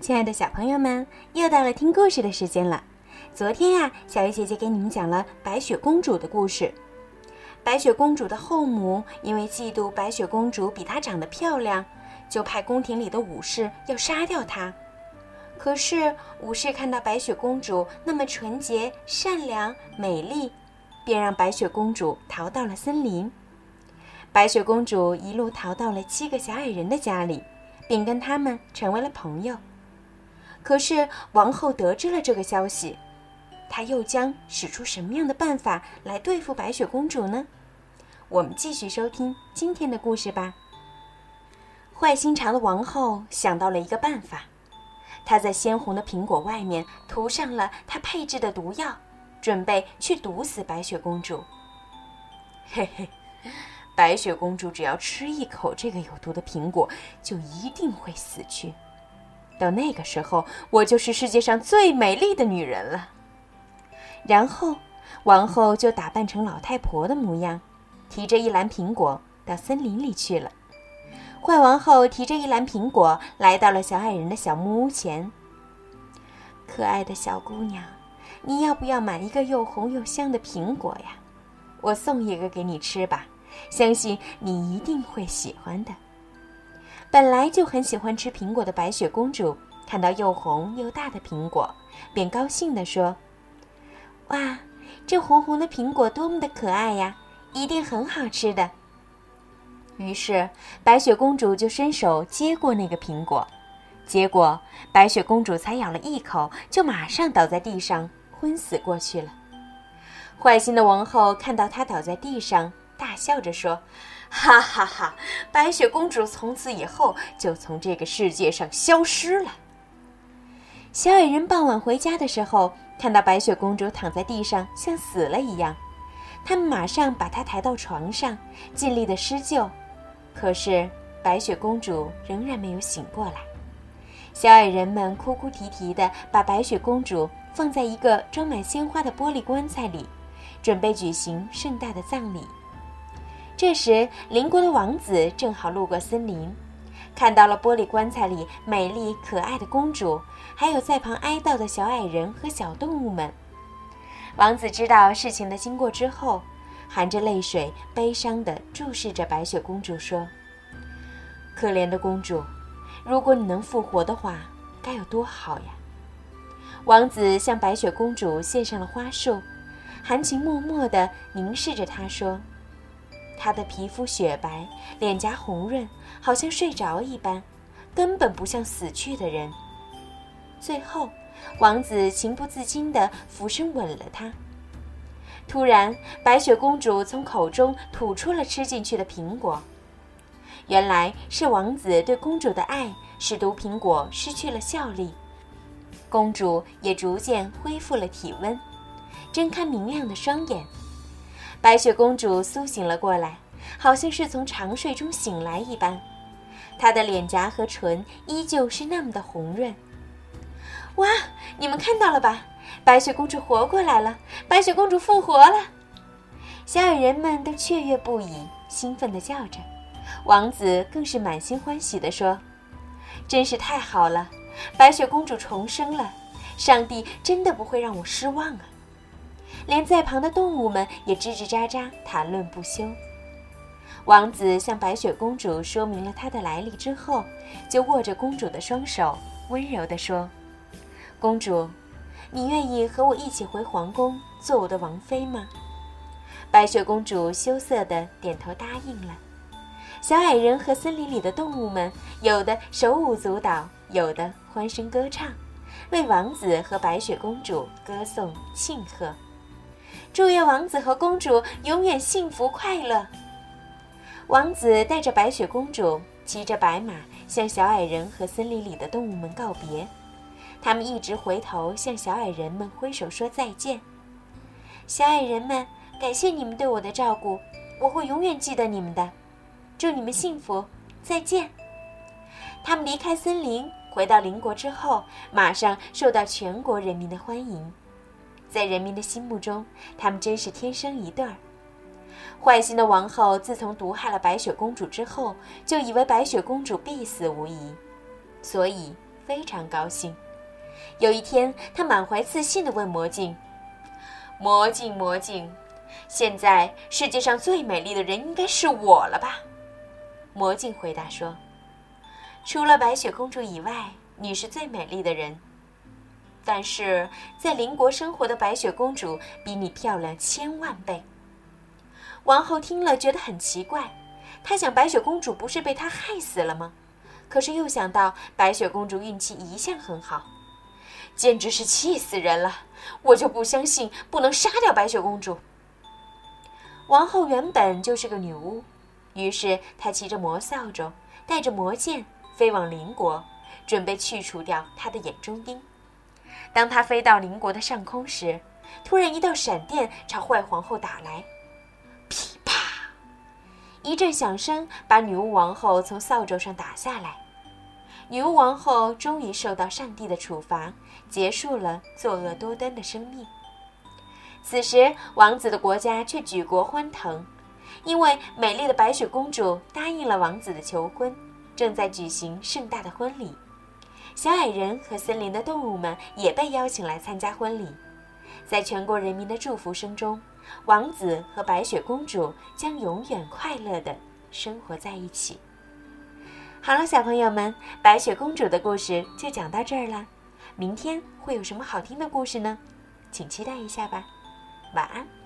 亲爱的小朋友们，又到了听故事的时间了。昨天呀，小鱼姐姐给你们讲了白雪公主的故事。白雪公主的后母因为嫉妒白雪公主比她长得漂亮，就派宫廷里的武士要杀掉她。可是武士看到白雪公主那么纯洁、善良、美丽，便让白雪公主逃到了森林。白雪公主一路逃到了七个小矮人的家里，并跟他们成为了朋友。可是王后得知了这个消息，她又将使出什么样的办法来对付白雪公主呢？我们继续收听今天的故事吧。坏心肠的王后想到了一个办法，她在鲜红的苹果外面涂上了她配制的毒药，准备去毒死白雪公主。嘿嘿，白雪公主只要吃一口这个有毒的苹果，就一定会死去。到那个时候，我就是世界上最美丽的女人了。然后，王后就打扮成老太婆的模样，提着一篮苹果到森林里去了。坏王后提着一篮苹果来到了小矮人的小木屋前。可爱的小姑娘，你要不要买一个又红又香的苹果呀？我送一个给你吃吧，相信你一定会喜欢的。本来就很喜欢吃苹果的白雪公主，看到又红又大的苹果，便高兴地说：“哇，这红红的苹果多么的可爱呀，一定很好吃的。”于是，白雪公主就伸手接过那个苹果，结果白雪公主才咬了一口，就马上倒在地上昏死过去了。坏心的王后看到她倒在地上，大笑着说。哈哈哈！白雪公主从此以后就从这个世界上消失了。小矮人傍晚回家的时候，看到白雪公主躺在地上像死了一样，他们马上把她抬到床上，尽力的施救。可是白雪公主仍然没有醒过来。小矮人们哭哭啼啼的把白雪公主放在一个装满鲜花的玻璃棺材里，准备举行盛大的葬礼。这时，邻国的王子正好路过森林，看到了玻璃棺材里美丽可爱的公主，还有在旁哀悼的小矮人和小动物们。王子知道事情的经过之后，含着泪水，悲伤地注视着白雪公主，说：“可怜的公主，如果你能复活的话，该有多好呀！”王子向白雪公主献上了花束，含情脉脉地凝视着她，说。她的皮肤雪白，脸颊红润，好像睡着一般，根本不像死去的人。最后，王子情不自禁地俯身吻了她。突然，白雪公主从口中吐出了吃进去的苹果。原来是王子对公主的爱使毒苹果失去了效力，公主也逐渐恢复了体温，睁开明亮的双眼。白雪公主苏醒了过来，好像是从长睡中醒来一般。她的脸颊和唇依旧是那么的红润。哇，你们看到了吧？白雪公主活过来了！白雪公主复活了！小矮人们都雀跃不已，兴奋地叫着。王子更是满心欢喜地说：“真是太好了！白雪公主重生了，上帝真的不会让我失望啊！”连在旁的动物们也吱吱喳喳谈论不休。王子向白雪公主说明了他的来历之后，就握着公主的双手，温柔地说：“公主，你愿意和我一起回皇宫做我的王妃吗？”白雪公主羞涩地点头答应了。小矮人和森林里的动物们，有的手舞足蹈，有的欢声歌唱，为王子和白雪公主歌颂庆贺。祝愿王子和公主永远幸福快乐。王子带着白雪公主，骑着白马，向小矮人和森林里的动物们告别。他们一直回头向小矮人们挥手说再见。小矮人们，感谢你们对我的照顾，我会永远记得你们的。祝你们幸福，再见。他们离开森林，回到邻国之后，马上受到全国人民的欢迎。在人民的心目中，他们真是天生一对儿。坏心的王后自从毒害了白雪公主之后，就以为白雪公主必死无疑，所以非常高兴。有一天，她满怀自信地问魔镜：“魔镜，魔镜，现在世界上最美丽的人应该是我了吧？”魔镜回答说：“除了白雪公主以外，你是最美丽的人。但是在邻国生活的白雪公主比你漂亮千万倍。”王后听了，觉得很奇怪。她想，白雪公主不是被他害死了吗？可是又想到白雪公主运气一向很好，简直是气死人了！我就不相信不能杀掉白雪公主。王后原本就是个女巫，于是她骑着魔扫帚，带着魔剑，飞往邻国，准备去除掉她的眼中钉。当她飞到邻国的上空时，突然一道闪电朝坏皇后打来。噼啪！一阵响声把女巫王后从扫帚上打下来。女巫王后终于受到上帝的处罚，结束了作恶多端的生命。此时，王子的国家却举国欢腾，因为美丽的白雪公主答应了王子的求婚，正在举行盛大的婚礼。小矮人和森林的动物们也被邀请来参加婚礼。在全国人民的祝福声中。王子和白雪公主将永远快乐的生活在一起。好了，小朋友们，白雪公主的故事就讲到这儿了。明天会有什么好听的故事呢？请期待一下吧。晚安。